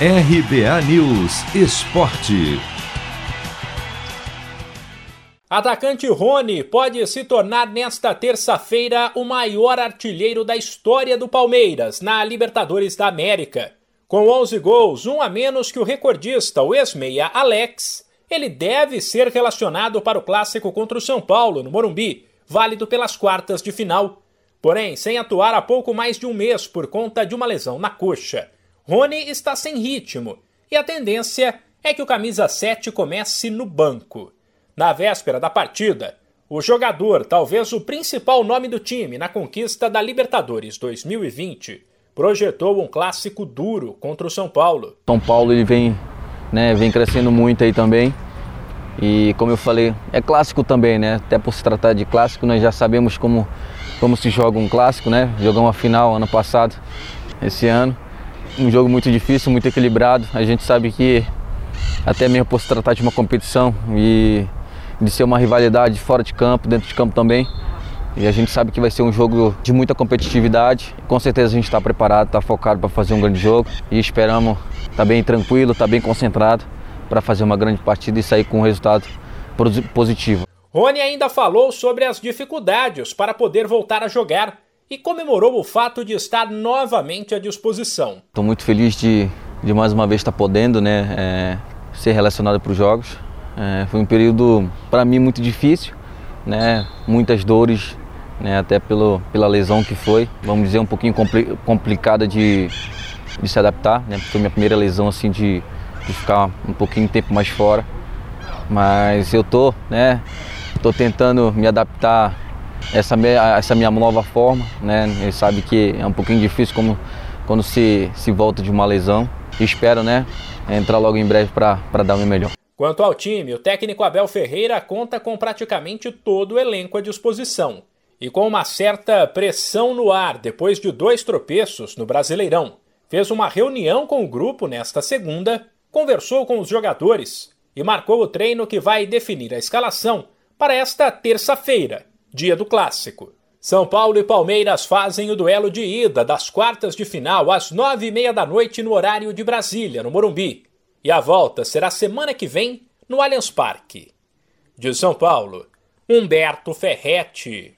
RBA News Esporte. Atacante Rony pode se tornar nesta terça-feira o maior artilheiro da história do Palmeiras na Libertadores da América. Com 11 gols, um a menos que o recordista, o ex-meia Alex, ele deve ser relacionado para o clássico contra o São Paulo, no Morumbi, válido pelas quartas de final. Porém, sem atuar há pouco mais de um mês por conta de uma lesão na coxa. Rony está sem ritmo e a tendência é que o camisa 7 comece no banco. Na véspera da partida, o jogador, talvez o principal nome do time na conquista da Libertadores 2020, projetou um clássico duro contra o São Paulo. São Paulo ele vem, né, vem crescendo muito aí também. E como eu falei, é clássico também, né? Até por se tratar de clássico, nós já sabemos como, como se joga um clássico, né? Jogamos a final ano passado, esse ano um jogo muito difícil, muito equilibrado. A gente sabe que até mesmo por se tratar de uma competição e de ser uma rivalidade fora de campo, dentro de campo também. E a gente sabe que vai ser um jogo de muita competitividade. Com certeza a gente está preparado, está focado para fazer um grande jogo e esperamos estar tá bem tranquilo, estar tá bem concentrado para fazer uma grande partida e sair com um resultado positivo. Rony ainda falou sobre as dificuldades para poder voltar a jogar e comemorou o fato de estar novamente à disposição. Estou muito feliz de, de mais uma vez estar podendo né, é, ser relacionado para os jogos. É, foi um período para mim muito difícil, né, muitas dores, né, até pelo, pela lesão que foi, vamos dizer um pouquinho compli complicada de, de se adaptar, né, foi minha primeira lesão assim de, de ficar um pouquinho de tempo mais fora, mas eu tô, né, tô tentando me adaptar essa minha, essa minha nova forma, né? Ele sabe que é um pouquinho difícil como quando se, se volta de uma lesão. Espero, né, entrar logo em breve para dar o meu melhor. Quanto ao time, o técnico Abel Ferreira conta com praticamente todo o elenco à disposição. E com uma certa pressão no ar depois de dois tropeços no Brasileirão, fez uma reunião com o grupo nesta segunda, conversou com os jogadores e marcou o treino que vai definir a escalação para esta terça-feira, dia do clássico. São Paulo e Palmeiras fazem o duelo de ida das quartas de final às nove e meia da noite no horário de Brasília, no Morumbi. E a volta será semana que vem no Allianz Parque. De São Paulo, Humberto Ferretti.